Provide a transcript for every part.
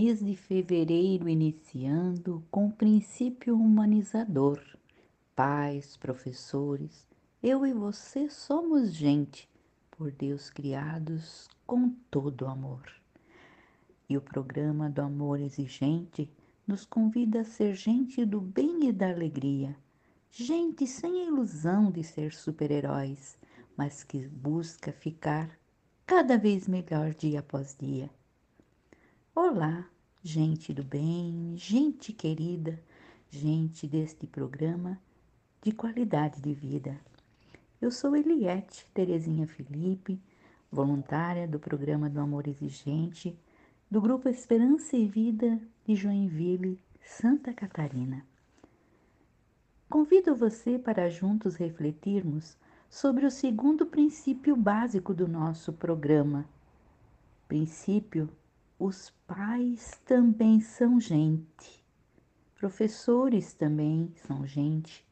mês de fevereiro iniciando com o princípio humanizador. Pais, professores, eu e você somos gente, por Deus criados com todo amor. E o programa do amor exigente nos convida a ser gente do bem e da alegria, gente sem a ilusão de ser super-heróis, mas que busca ficar cada vez melhor dia após dia. Olá, gente do bem, gente querida, gente deste programa de qualidade de vida. Eu sou Eliette Terezinha Felipe, voluntária do programa do Amor Exigente, do Grupo Esperança e Vida de Joinville, Santa Catarina. Convido você para juntos refletirmos sobre o segundo princípio básico do nosso programa. Princípio: os pais também são gente, professores também são gente,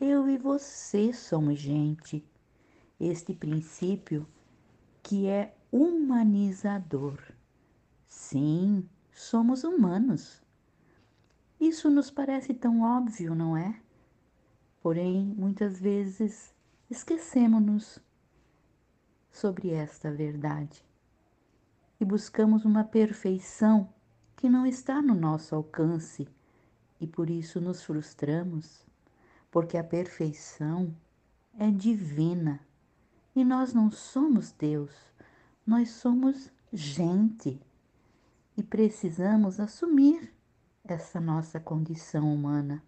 eu e você somos gente. Este princípio que é humanizador. Sim, somos humanos. Isso nos parece tão óbvio, não é? Porém, muitas vezes esquecemos-nos sobre esta verdade e buscamos uma perfeição que não está no nosso alcance e por isso nos frustramos, porque a perfeição é divina e nós não somos Deus, nós somos gente e precisamos assumir essa nossa condição humana.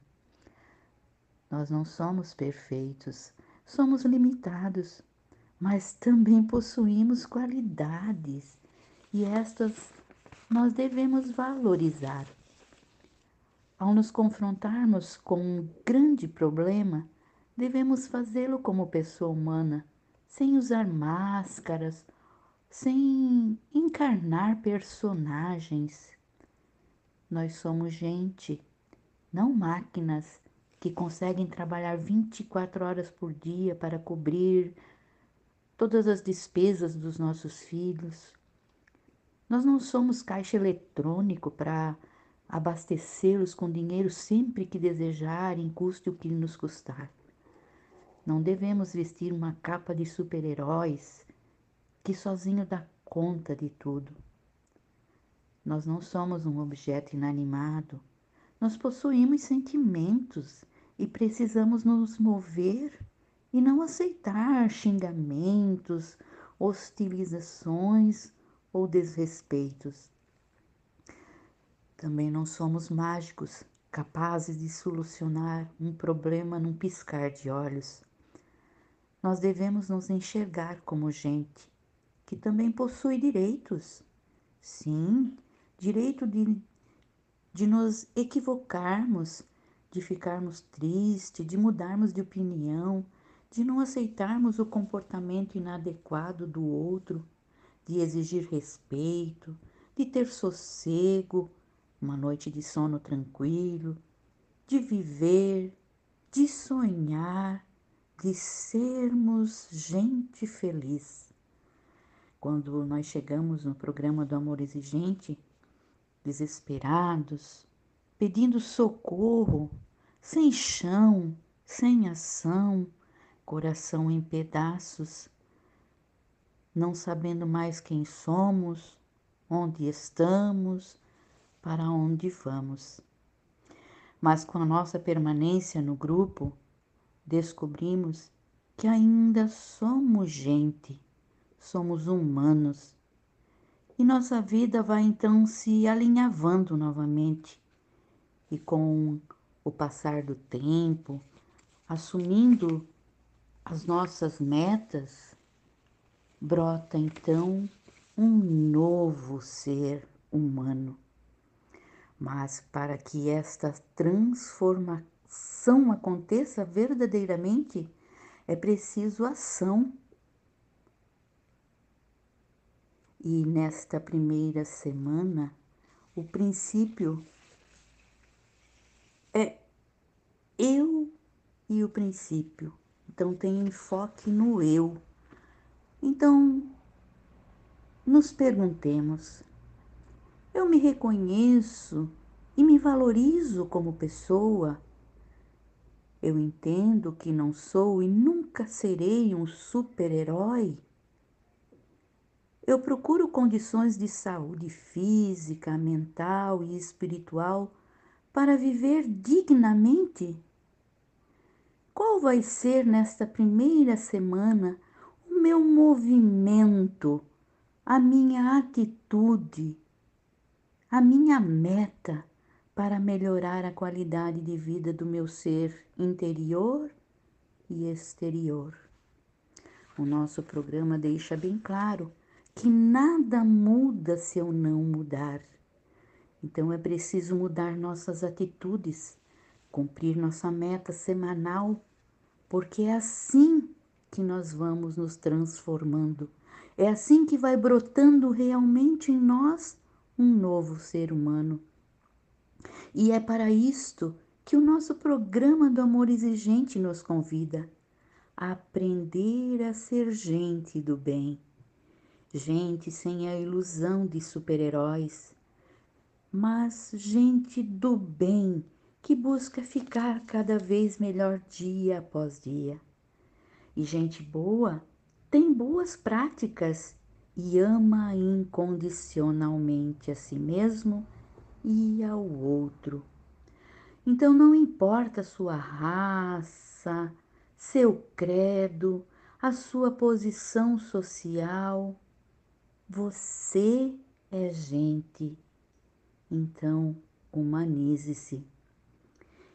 Nós não somos perfeitos, somos limitados, mas também possuímos qualidades e estas nós devemos valorizar. Ao nos confrontarmos com um grande problema, devemos fazê-lo como pessoa humana, sem usar máscaras, sem encarnar personagens. Nós somos gente, não máquinas que conseguem trabalhar 24 horas por dia para cobrir todas as despesas dos nossos filhos. Nós não somos caixa eletrônico para abastecê-los com dinheiro sempre que desejarem, custe o que nos custar. Não devemos vestir uma capa de super-heróis que sozinho dá conta de tudo. Nós não somos um objeto inanimado. Nós possuímos sentimentos e precisamos nos mover e não aceitar xingamentos, hostilizações ou desrespeitos. Também não somos mágicos, capazes de solucionar um problema num piscar de olhos. Nós devemos nos enxergar como gente que também possui direitos. Sim, direito de, de nos equivocarmos de ficarmos tristes, de mudarmos de opinião, de não aceitarmos o comportamento inadequado do outro, de exigir respeito, de ter sossego, uma noite de sono tranquilo, de viver, de sonhar, de sermos gente feliz. Quando nós chegamos no programa do amor exigente, desesperados, pedindo socorro, sem chão, sem ação, coração em pedaços, não sabendo mais quem somos, onde estamos, para onde vamos. Mas com a nossa permanência no grupo, descobrimos que ainda somos gente, somos humanos. E nossa vida vai então se alinhavando novamente. E com o passar do tempo, assumindo as nossas metas, brota então um novo ser humano. Mas para que esta transformação aconteça verdadeiramente, é preciso ação. E nesta primeira semana, o princípio é eu e o princípio. Então tem enfoque no eu. Então nos perguntemos: Eu me reconheço e me valorizo como pessoa. Eu entendo que não sou e nunca serei um super-herói. Eu procuro condições de saúde física, mental e espiritual para viver dignamente. Qual vai ser nesta primeira semana meu movimento, a minha atitude, a minha meta para melhorar a qualidade de vida do meu ser interior e exterior? O nosso programa deixa bem claro que nada muda se eu não mudar. Então é preciso mudar nossas atitudes, cumprir nossa meta semanal, porque é assim que nós vamos nos transformando. É assim que vai brotando realmente em nós um novo ser humano. E é para isto que o nosso programa do Amor Exigente nos convida a aprender a ser gente do bem gente sem a ilusão de super-heróis, mas gente do bem que busca ficar cada vez melhor dia após dia. E gente boa tem boas práticas e ama incondicionalmente a si mesmo e ao outro. Então não importa sua raça, seu credo, a sua posição social, você é gente, então humanize-se.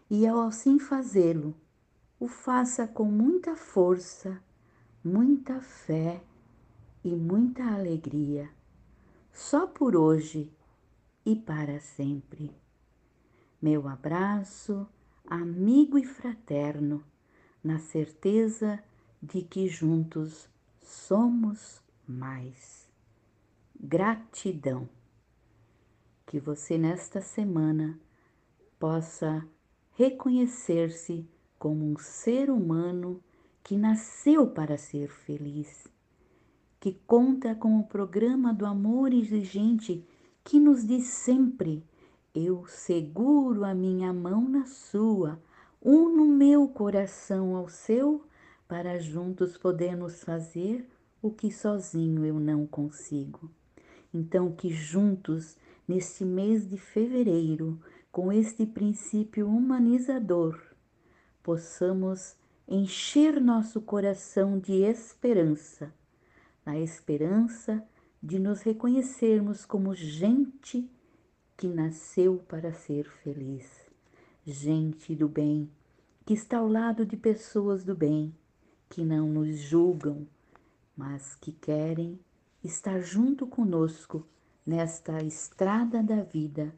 E ao assim fazê-lo, o faça com muita força, muita fé e muita alegria, só por hoje e para sempre. Meu abraço, amigo e fraterno, na certeza de que juntos somos mais gratidão. Que você nesta semana possa reconhecer-se como um ser humano que nasceu para ser feliz, que conta com o programa do amor exigente que nos diz sempre: eu seguro a minha mão na sua, uno meu coração ao seu, para juntos podermos fazer o que sozinho eu não consigo. Então, que juntos, neste mês de fevereiro, com este princípio humanizador, possamos encher nosso coração de esperança, na esperança de nos reconhecermos como gente que nasceu para ser feliz, gente do bem, que está ao lado de pessoas do bem, que não nos julgam, mas que querem estar junto conosco nesta estrada da vida,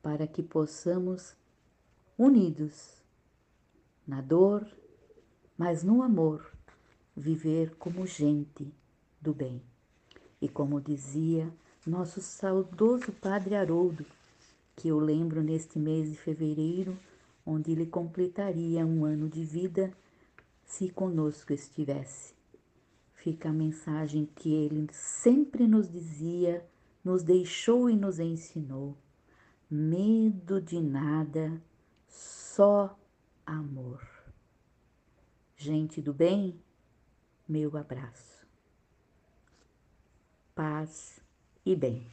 para que possamos, unidos na dor, mas no amor, viver como gente do bem. E como dizia nosso saudoso Padre Haroldo, que eu lembro neste mês de fevereiro, onde ele completaria um ano de vida se conosco estivesse fica a mensagem que ele sempre nos dizia, nos deixou e nos ensinou: medo de nada, só amor. Gente do bem, meu abraço. Paz e bem.